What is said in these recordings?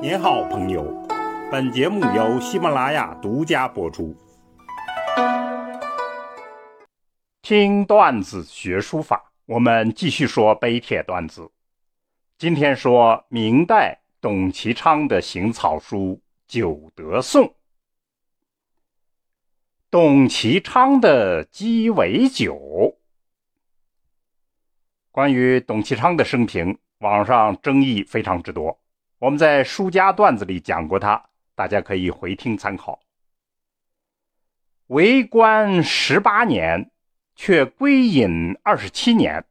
您好，朋友。本节目由喜马拉雅独家播出。听段子学书法，我们继续说碑帖段子。今天说明代董其昌的行草书《九德颂》。董其昌的鸡尾酒。关于董其昌的生平，网上争议非常之多。我们在书家段子里讲过他，大家可以回听参考。为官十八年，却归隐二十七年，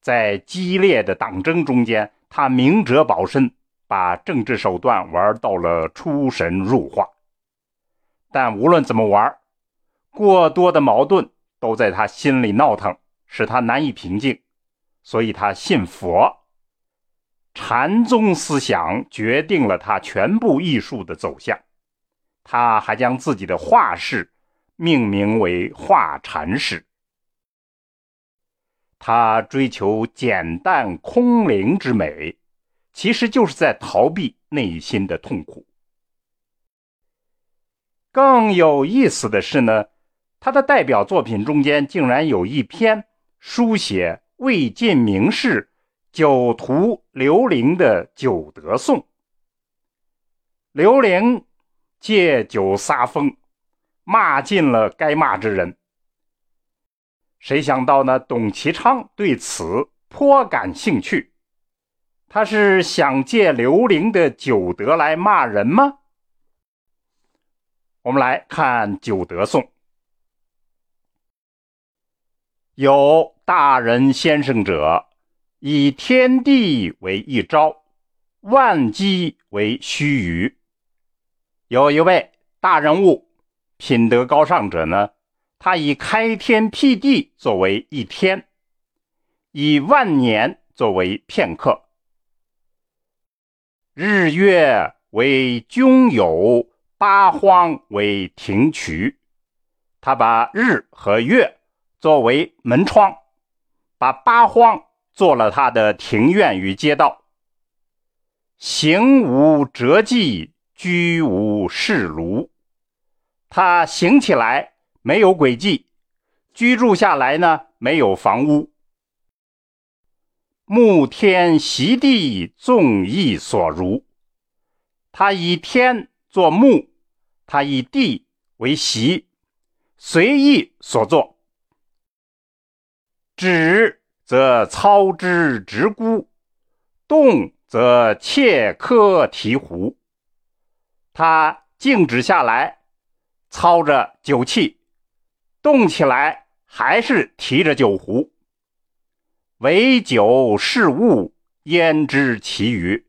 在激烈的党争中间，他明哲保身，把政治手段玩到了出神入化。但无论怎么玩，过多的矛盾都在他心里闹腾，使他难以平静，所以他信佛。禅宗思想决定了他全部艺术的走向。他还将自己的画室命名为“画禅室”。他追求简淡空灵之美，其实就是在逃避内心的痛苦。更有意思的是呢，他的代表作品中间竟然有一篇书写魏晋名士。酒徒刘伶的《酒德颂》，刘伶借酒撒疯，骂尽了该骂之人。谁想到呢？董其昌对此颇感兴趣，他是想借刘伶的酒德来骂人吗？我们来看《酒德颂》，有大人先生者。以天地为一朝，万机为须臾。有一位大人物，品德高尚者呢，他以开天辟地作为一天，以万年作为片刻，日月为君有，八荒为庭渠。他把日和月作为门窗，把八荒。做了他的庭院与街道，行无辙迹，居无室庐。他行起来没有轨迹，居住下来呢没有房屋。沐天席地，纵意所如。他以天作木，他以地为席，随意所作。止。则操之直孤，动则切科提壶。他静止下来，操着酒器；动起来，还是提着酒壶。唯酒是物，焉知其余？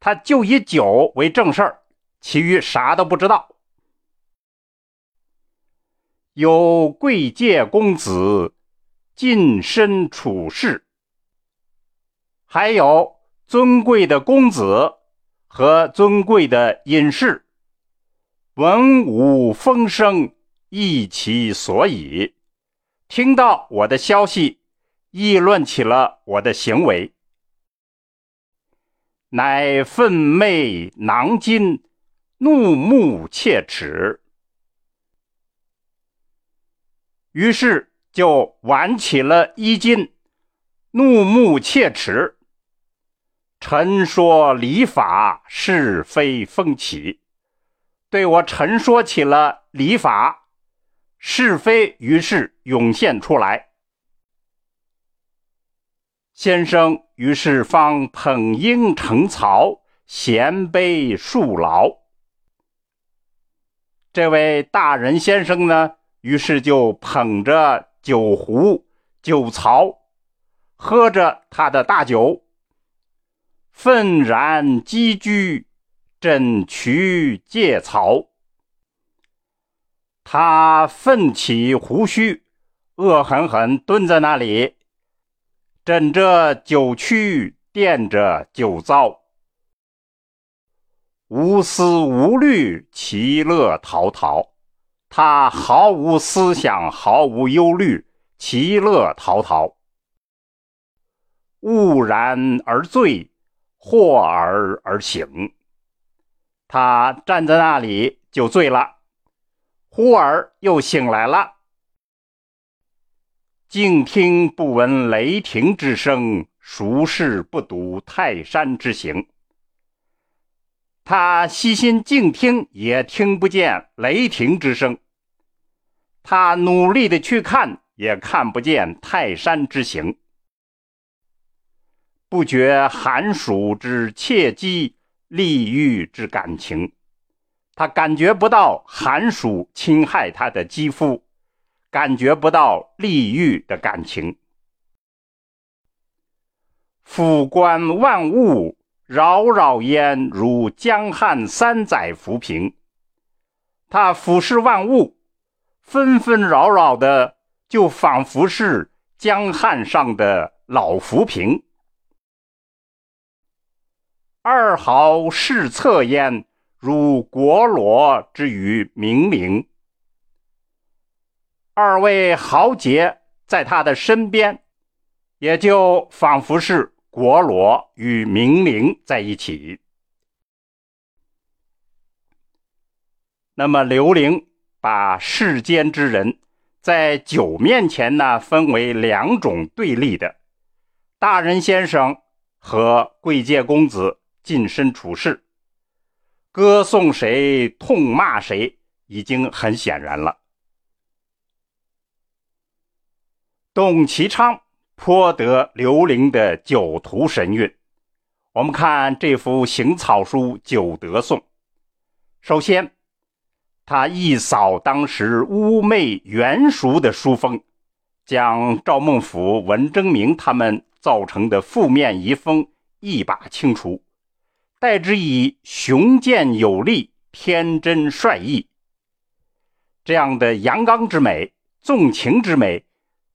他就以酒为正事儿，其余啥都不知道。有贵介公子。近身处世，还有尊贵的公子和尊贵的隐士，文武风声，议其所以，听到我的消息，议论起了我的行为，乃愤媚囊金，怒目切齿，于是。就挽起了衣襟，怒目切齿，陈说礼法是非风起，对我陈说起了礼法是非，于是涌现出来。先生于是方捧缨成曹，衔杯数劳。这位大人先生呢，于是就捧着。酒壶、酒槽，喝着他的大酒，愤然积居，枕渠借草。他奋起胡须，恶狠狠蹲在那里，枕着酒曲，垫着酒糟，无思无虑，其乐陶陶。他毫无思想，毫无忧虑，其乐陶陶。悟然而醉，惑而而醒。他站在那里就醉了，忽而又醒来了，静听不闻雷霆之声，熟视不睹泰山之形。他细心静听，也听不见雷霆之声；他努力的去看，也看不见泰山之形。不觉寒暑之切机，利欲之感情。他感觉不到寒暑侵害他的肌肤，感觉不到利欲的感情。俯观万物，扰扰焉如江汉三载浮萍。他俯视万物，纷纷扰扰的，就仿佛是江汉上的老浮萍。二豪视侧焉，如国罗之于冥陵。二位豪杰在他的身边，也就仿佛是国罗与明灵在一起。那么，刘伶把世间之人在酒面前呢，分为两种对立的：大人先生和贵介公子。近身处世，歌颂谁，痛骂谁，已经很显然了。董其昌颇得刘伶的酒徒神韵。我们看这幅行草书《酒德颂》，首先，他一扫当时污媚圆熟的书风，将赵孟俯、文征明他们造成的负面遗风一把清除。代之以雄健有力、天真率意，这样的阳刚之美、纵情之美，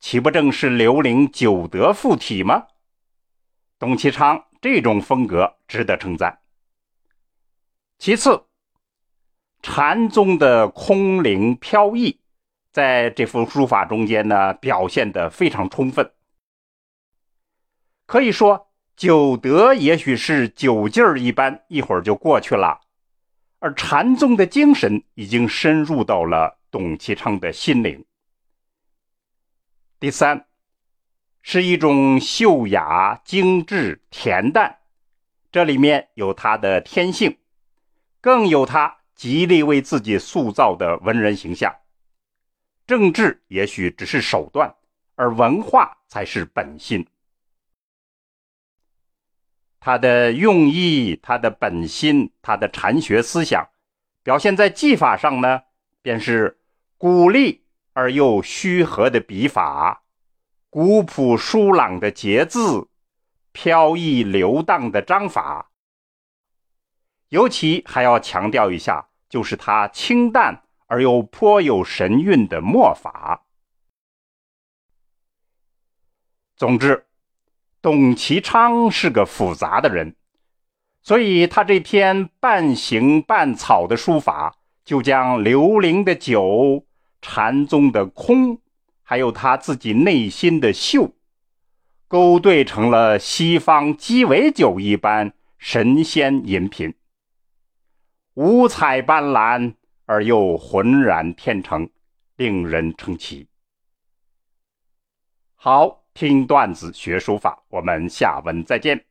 岂不正是刘伶九德附体吗？董其昌这种风格值得称赞。其次，禅宗的空灵飘逸，在这幅书法中间呢，表现的非常充分，可以说。酒德也许是酒劲儿一般，一会儿就过去了，而禅宗的精神已经深入到了董其昌的心灵。第三，是一种秀雅、精致、恬淡，这里面有他的天性，更有他极力为自己塑造的文人形象。政治也许只是手段，而文化才是本心。他的用意，他的本心，他的禅学思想，表现在技法上呢，便是鼓励而又虚和的笔法，古朴疏朗的结字，飘逸流荡的章法。尤其还要强调一下，就是他清淡而又颇有神韵的墨法。总之。董其昌是个复杂的人，所以他这篇半行半草的书法，就将刘伶的酒、禅宗的空，还有他自己内心的秀，勾兑成了西方鸡尾酒一般神仙饮品，五彩斑斓而又浑然天成，令人称奇。好。听段子学书法，我们下文再见。